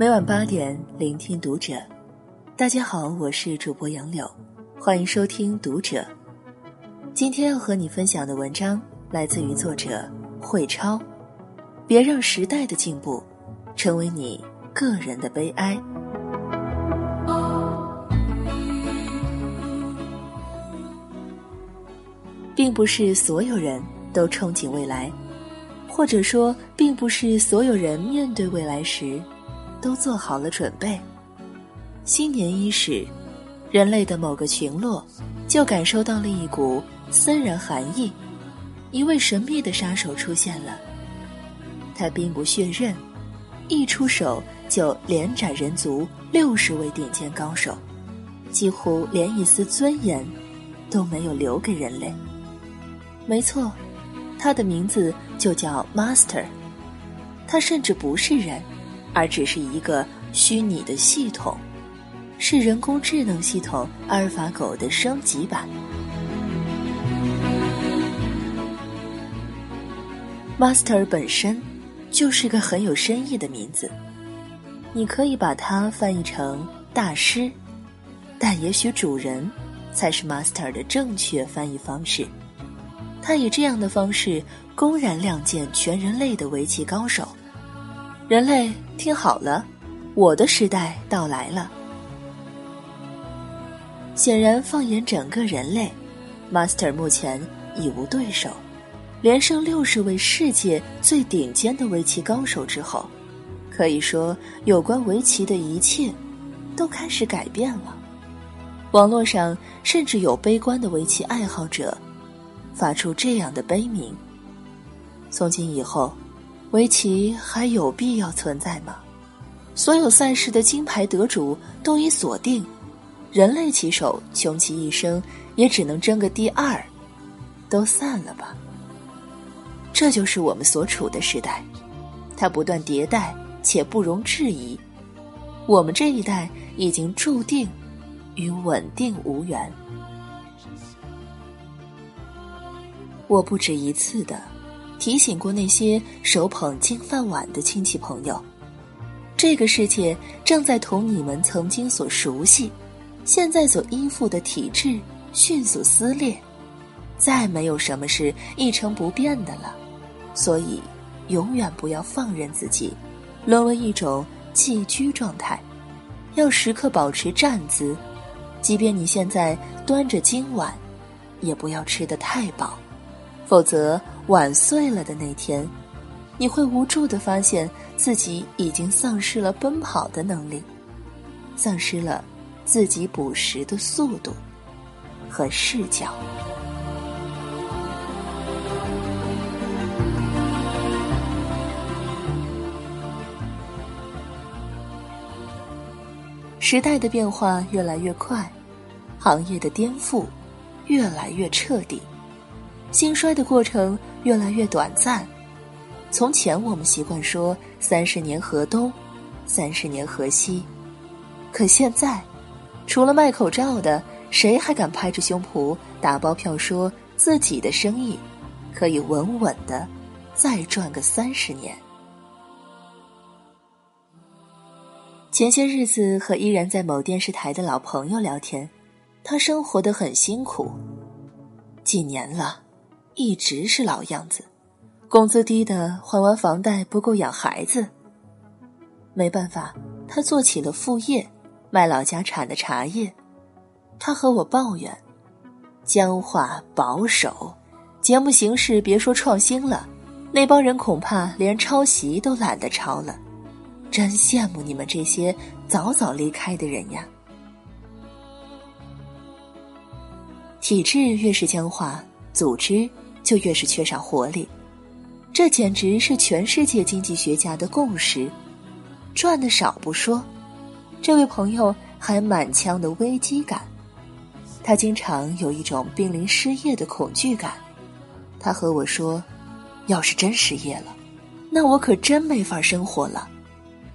每晚八点，聆听读者。大家好，我是主播杨柳，欢迎收听读者。今天要和你分享的文章来自于作者慧超。别让时代的进步成为你个人的悲哀。并不是所有人都憧憬未来，或者说，并不是所有人面对未来时。都做好了准备。新年伊始，人类的某个群落就感受到了一股森然寒意。一位神秘的杀手出现了，他兵不血刃，一出手就连斩人族六十位顶尖高手，几乎连一丝尊严都没有留给人类。没错，他的名字就叫 Master。他甚至不是人。而只是一个虚拟的系统，是人工智能系统阿尔法狗的升级版。Master 本身就是个很有深意的名字，你可以把它翻译成大师，但也许主人才是 Master 的正确翻译方式。他以这样的方式公然亮剑全人类的围棋高手。人类听好了，我的时代到来了。显然，放眼整个人类，Master 目前已无对手。连胜六十位世界最顶尖的围棋高手之后，可以说有关围棋的一切都开始改变了。网络上甚至有悲观的围棋爱好者发出这样的悲鸣：从今以后。围棋还有必要存在吗？所有赛事的金牌得主都已锁定，人类棋手穷其一生也只能争个第二，都散了吧。这就是我们所处的时代，它不断迭代且不容置疑。我们这一代已经注定与稳定无缘。我不止一次的。提醒过那些手捧金饭碗的亲戚朋友，这个世界正在同你们曾经所熟悉、现在所依附的体制迅速撕裂，再没有什么是一成不变的了。所以，永远不要放任自己沦为一种寄居状态，要时刻保持站姿，即便你现在端着金碗，也不要吃得太饱。否则，碗碎了的那天，你会无助的发现自己已经丧失了奔跑的能力，丧失了自己捕食的速度和视角。时代的变化越来越快，行业的颠覆越来越彻底。兴衰的过程越来越短暂。从前我们习惯说“三十年河东，三十年河西”，可现在，除了卖口罩的，谁还敢拍着胸脯打包票说自己的生意可以稳稳的再赚个三十年？前些日子和依然在某电视台的老朋友聊天，他生活的很辛苦，几年了。一直是老样子，工资低的还完房贷不够养孩子。没办法，他做起了副业，卖老家产的茶叶。他和我抱怨，僵化保守，节目形式别说创新了，那帮人恐怕连抄袭都懒得抄了。真羡慕你们这些早早离开的人呀！体制越是僵化，组织。就越是缺少活力，这简直是全世界经济学家的共识。赚的少不说，这位朋友还满腔的危机感，他经常有一种濒临失业的恐惧感。他和我说：“要是真失业了，那我可真没法生活了。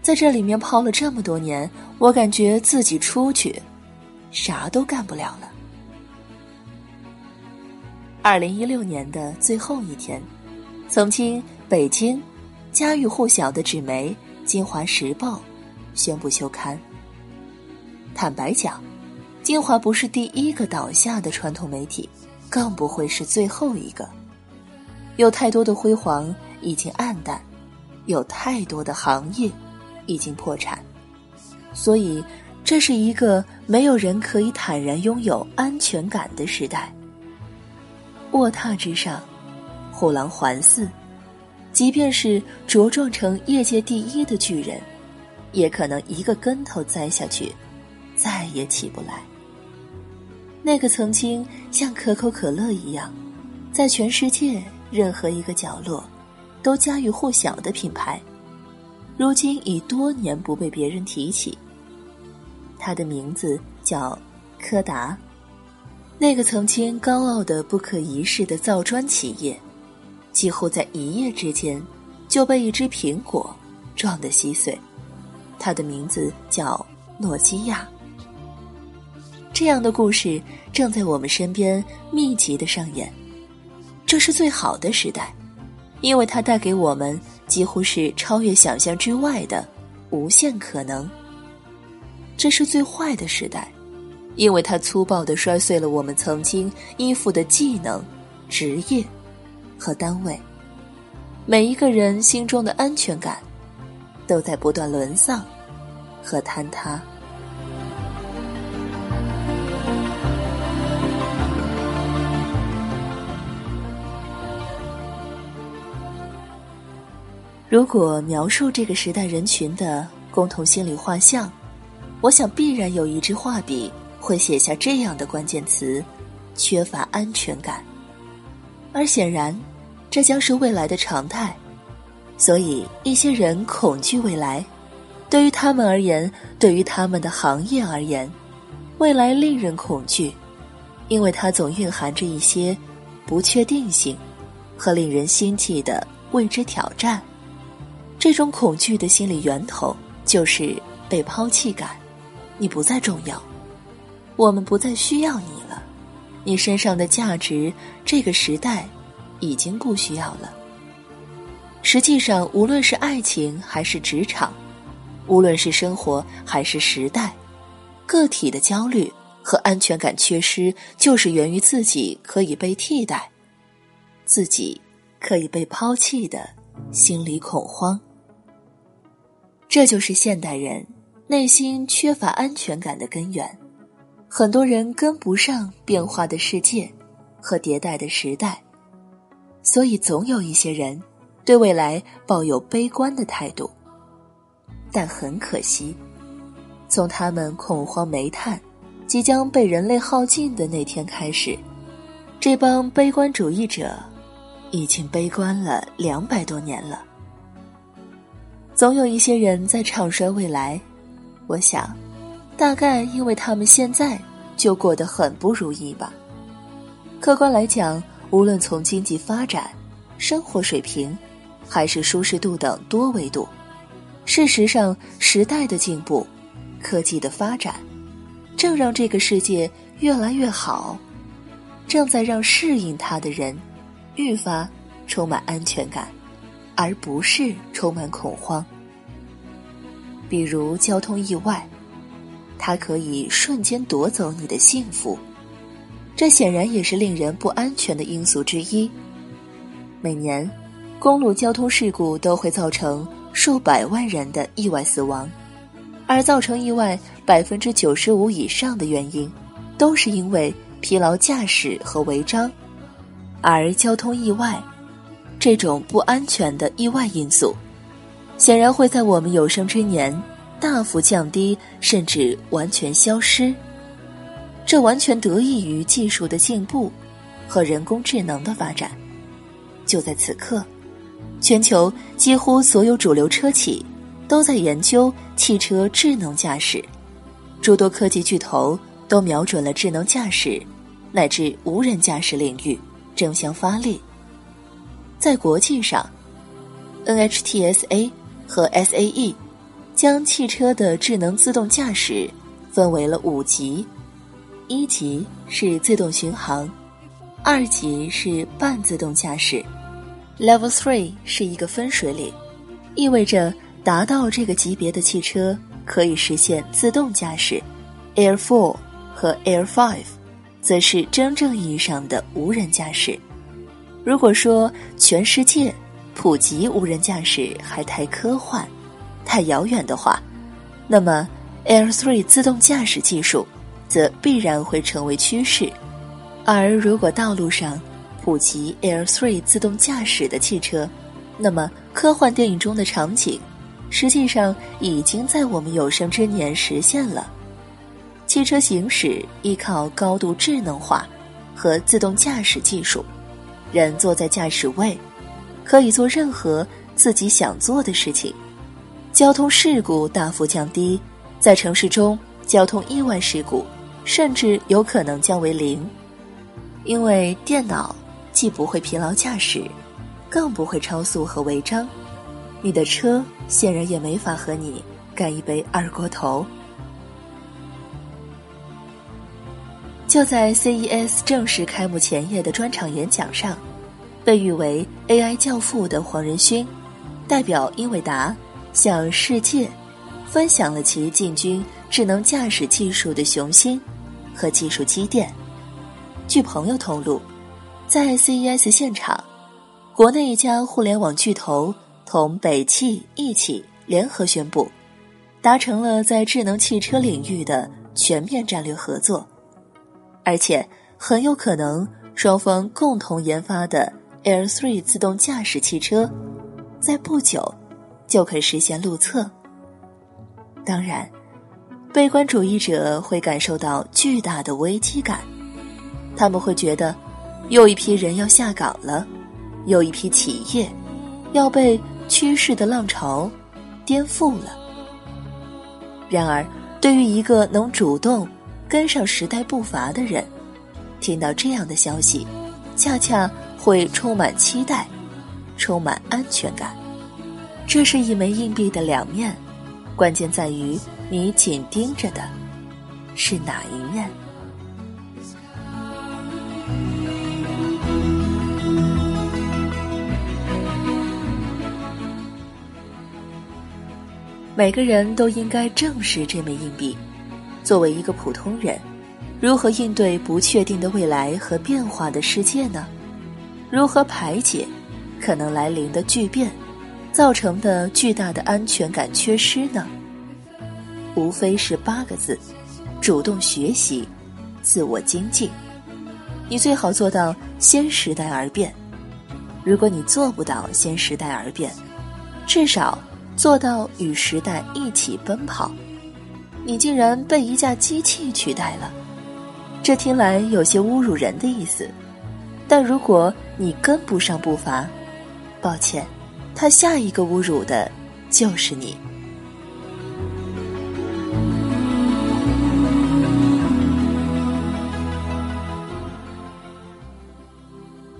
在这里面泡了这么多年，我感觉自己出去，啥都干不了了。”二零一六年的最后一天，曾经北京家喻户晓的纸媒《京华时报》宣布休刊。坦白讲，金华不是第一个倒下的传统媒体，更不会是最后一个。有太多的辉煌已经暗淡，有太多的行业已经破产，所以这是一个没有人可以坦然拥有安全感的时代。卧榻之上，虎狼环伺，即便是茁壮成业界第一的巨人，也可能一个跟头栽下去，再也起不来。那个曾经像可口可乐一样，在全世界任何一个角落都家喻户晓的品牌，如今已多年不被别人提起。它的名字叫柯达。那个曾经高傲的不可一世的造砖企业，几乎在一夜之间就被一只苹果撞得稀碎。它的名字叫诺基亚。这样的故事正在我们身边密集的上演。这是最好的时代，因为它带给我们几乎是超越想象之外的无限可能。这是最坏的时代。因为它粗暴地摔碎了我们曾经依附的技能、职业和单位，每一个人心中的安全感都在不断沦丧和坍塌。如果描述这个时代人群的共同心理画像，我想必然有一支画笔。会写下这样的关键词：缺乏安全感。而显然，这将是未来的常态。所以，一些人恐惧未来。对于他们而言，对于他们的行业而言，未来令人恐惧，因为它总蕴含着一些不确定性和令人心悸的未知挑战。这种恐惧的心理源头就是被抛弃感，你不再重要。我们不再需要你了，你身上的价值，这个时代已经不需要了。实际上，无论是爱情还是职场，无论是生活还是时代，个体的焦虑和安全感缺失，就是源于自己可以被替代、自己可以被抛弃的心理恐慌。这就是现代人内心缺乏安全感的根源。很多人跟不上变化的世界和迭代的时代，所以总有一些人对未来抱有悲观的态度。但很可惜，从他们恐慌煤炭即将被人类耗尽的那天开始，这帮悲观主义者已经悲观了两百多年了。总有一些人在唱衰未来，我想。大概因为他们现在就过得很不如意吧。客观来讲，无论从经济发展、生活水平，还是舒适度等多维度，事实上，时代的进步、科技的发展，正让这个世界越来越好，正在让适应它的人愈发充满安全感，而不是充满恐慌。比如交通意外。它可以瞬间夺走你的幸福，这显然也是令人不安全的因素之一。每年，公路交通事故都会造成数百万人的意外死亡，而造成意外百分之九十五以上的原因，都是因为疲劳驾驶和违章。而交通意外这种不安全的意外因素，显然会在我们有生之年。大幅降低，甚至完全消失。这完全得益于技术的进步和人工智能的发展。就在此刻，全球几乎所有主流车企都在研究汽车智能驾驶，诸多科技巨头都瞄准了智能驾驶乃至无人驾驶领域争相发力。在国际上，NHTSA 和 SAE。将汽车的智能自动驾驶分为了五级，一级是自动巡航，二级是半自动驾驶，Level Three 是一个分水岭，意味着达到这个级别的汽车可以实现自动驾驶，Air Four 和 Air Five，则是真正意义上的无人驾驶。如果说全世界普及无人驾驶还太科幻、太遥远的话，那么 Air Three 自动驾驶技术则必然会成为趋势。而如果道路上普及 Air Three 自动驾驶的汽车，那么科幻电影中的场景。实际上已经在我们有生之年实现了。汽车行驶依靠高度智能化和自动驾驶技术，人坐在驾驶位，可以做任何自己想做的事情，交通事故大幅降低，在城市中交通意外事故甚至有可能降为零，因为电脑既不会疲劳驾驶，更不会超速和违章。你的车显然也没法和你干一杯二锅头。就在 CES 正式开幕前夜的专场演讲上，被誉为 AI 教父的黄仁勋，代表英伟达向世界分享了其进军智能驾驶技术的雄心和技术积淀。据朋友透露，在 CES 现场，国内一家互联网巨头。同北汽一起联合宣布，达成了在智能汽车领域的全面战略合作，而且很有可能双方共同研发的 Air Three 自动驾驶汽车，在不久就可以实现路测。当然，悲观主义者会感受到巨大的危机感，他们会觉得，又一批人要下岗了，又一批企业要被。趋势的浪潮颠覆了。然而，对于一个能主动跟上时代步伐的人，听到这样的消息，恰恰会充满期待，充满安全感。这是一枚硬币的两面，关键在于你紧盯着的是哪一面。每个人都应该正视这枚硬币。作为一个普通人，如何应对不确定的未来和变化的世界呢？如何排解可能来临的巨变造成的巨大的安全感缺失呢？无非是八个字：主动学习，自我精进。你最好做到先时代而变。如果你做不到先时代而变，至少。做到与时代一起奔跑，你竟然被一架机器取代了，这听来有些侮辱人的意思。但如果你跟不上步伐，抱歉，他下一个侮辱的就是你。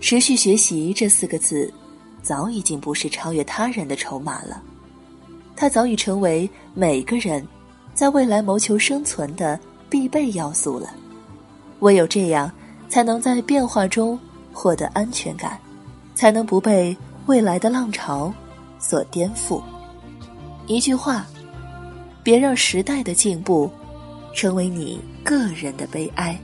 持续学习这四个字，早已经不是超越他人的筹码了。它早已成为每个人在未来谋求生存的必备要素了。唯有这样，才能在变化中获得安全感，才能不被未来的浪潮所颠覆。一句话，别让时代的进步成为你个人的悲哀。